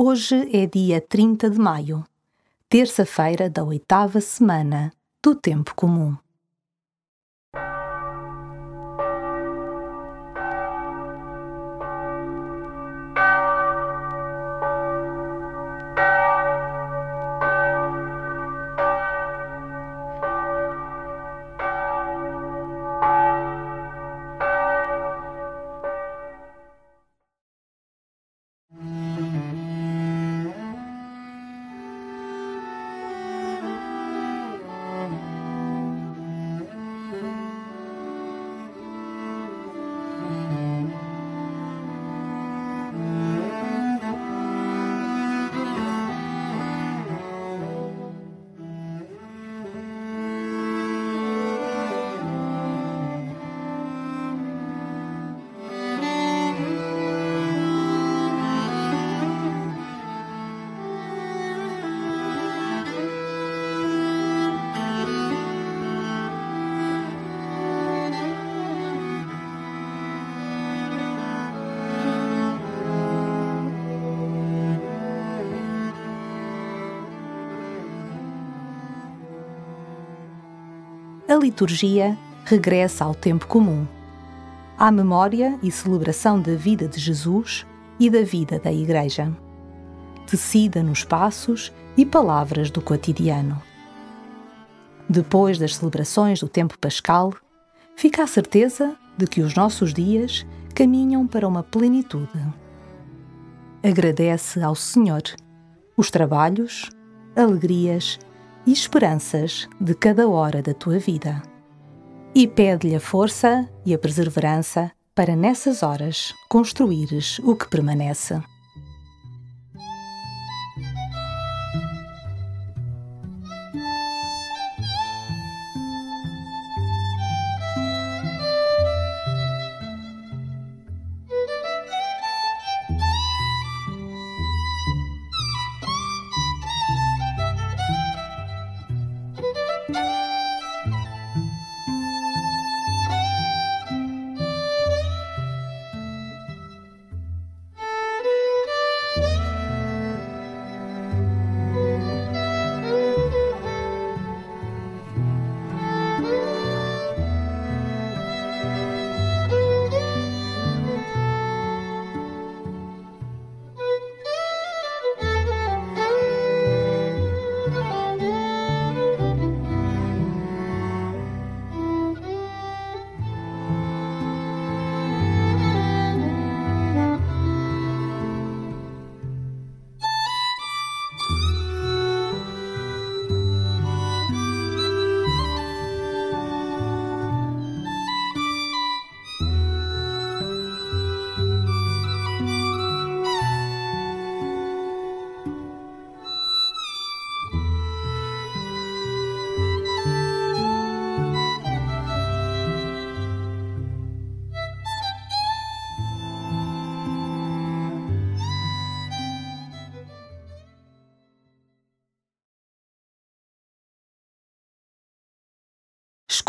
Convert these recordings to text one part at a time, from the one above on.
Hoje é dia 30 de maio, terça-feira da oitava semana do Tempo Comum. Liturgia regressa ao tempo comum, à memória e celebração da vida de Jesus e da vida da Igreja, tecida nos passos e palavras do cotidiano. Depois das celebrações do tempo pascal, fica a certeza de que os nossos dias caminham para uma plenitude. Agradece ao Senhor os trabalhos, alegrias e esperanças de cada hora da tua vida. E pede-lhe a força e a perseverança para nessas horas construires o que permanece.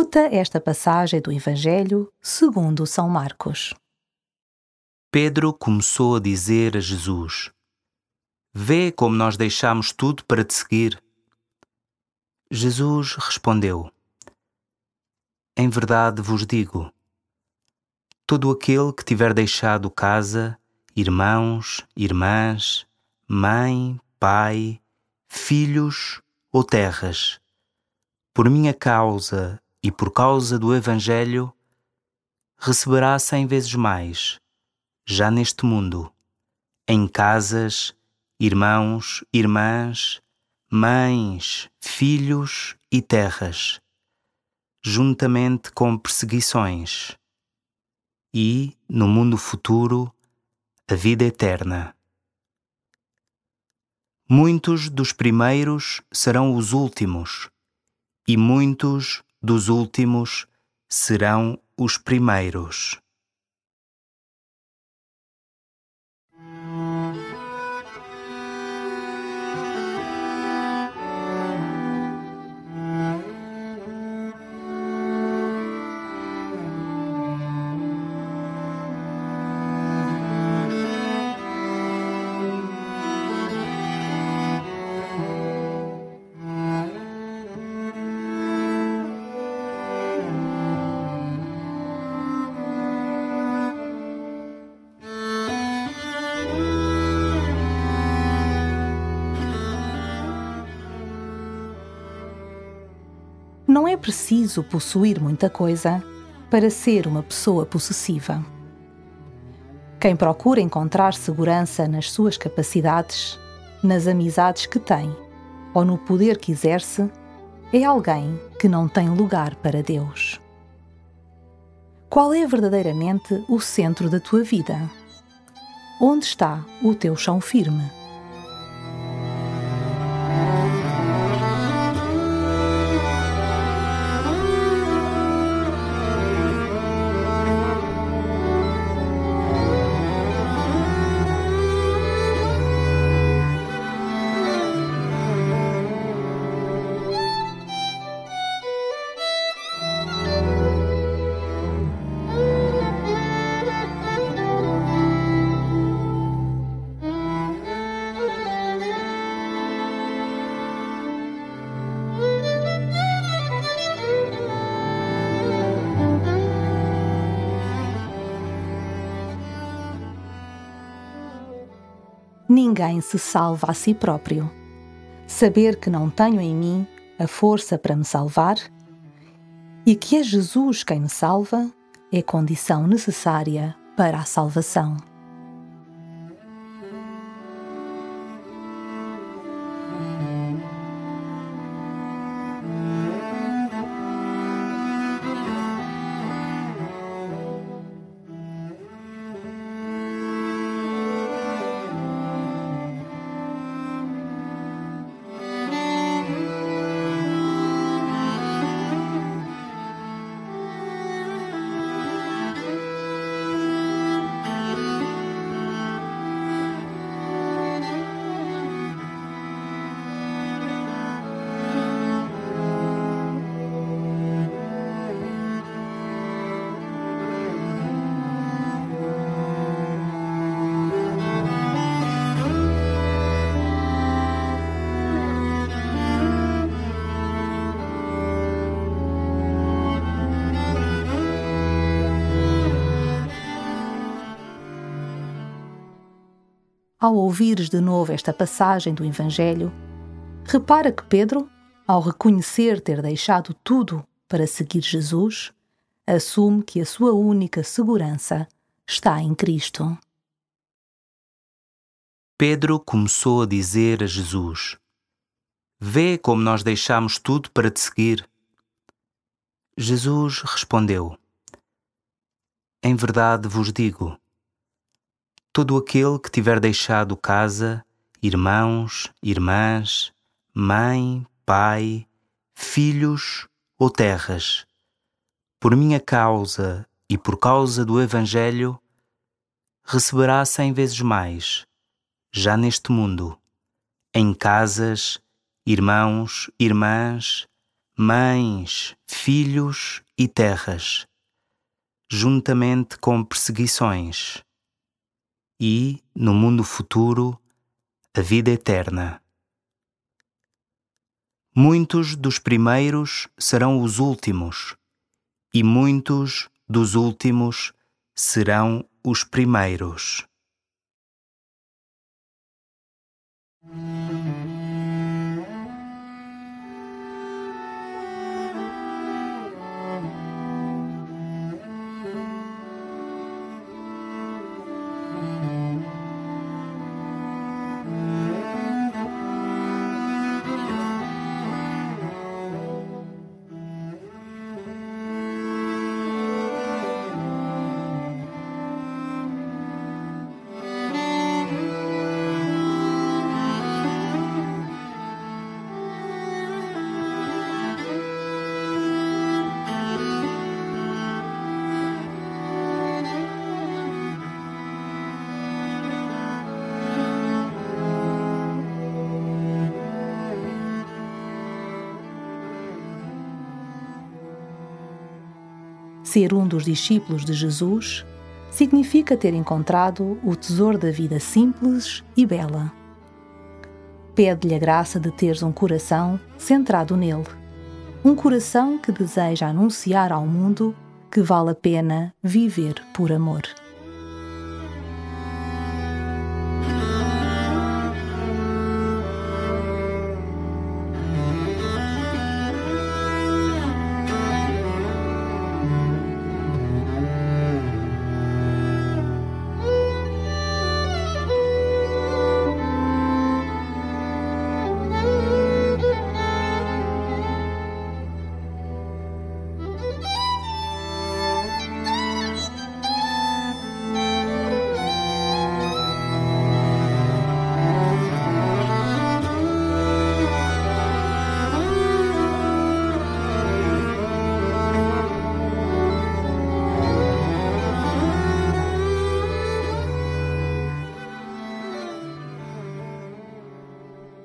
Escuta esta passagem do Evangelho segundo São Marcos. Pedro começou a dizer a Jesus: Vê como nós deixamos tudo para te seguir. Jesus respondeu: Em verdade vos digo: todo aquele que tiver deixado casa, irmãos, irmãs, mãe, pai, filhos ou terras, por minha causa e por causa do Evangelho, receberá cem vezes mais, já neste mundo, em casas, irmãos, irmãs, mães, filhos e terras, juntamente com perseguições, e, no mundo futuro, a vida eterna. Muitos dos primeiros serão os últimos e muitos dos últimos serão os primeiros. Não é preciso possuir muita coisa para ser uma pessoa possessiva. Quem procura encontrar segurança nas suas capacidades, nas amizades que tem ou no poder que exerce, é alguém que não tem lugar para Deus. Qual é verdadeiramente o centro da tua vida? Onde está o teu chão firme? Ninguém se salva a si próprio. Saber que não tenho em mim a força para me salvar e que é Jesus quem me salva é condição necessária para a salvação. Ao ouvires de novo esta passagem do Evangelho, repara que Pedro, ao reconhecer ter deixado tudo para seguir Jesus, assume que a sua única segurança está em Cristo. Pedro começou a dizer a Jesus: Vê como nós deixamos tudo para te seguir. Jesus respondeu: Em verdade vos digo, todo aquele que tiver deixado casa, irmãos, irmãs, mãe, pai, filhos ou terras, por minha causa e por causa do Evangelho, receberá cem vezes mais, já neste mundo, em casas, irmãos, irmãs, mães, filhos e terras, juntamente com perseguições e, no mundo futuro, a vida eterna. Muitos dos primeiros serão os últimos, e muitos dos últimos serão os primeiros. Ser um dos discípulos de Jesus significa ter encontrado o tesouro da vida simples e bela. Pede-lhe a graça de teres um coração centrado nele, um coração que deseja anunciar ao mundo que vale a pena viver por amor.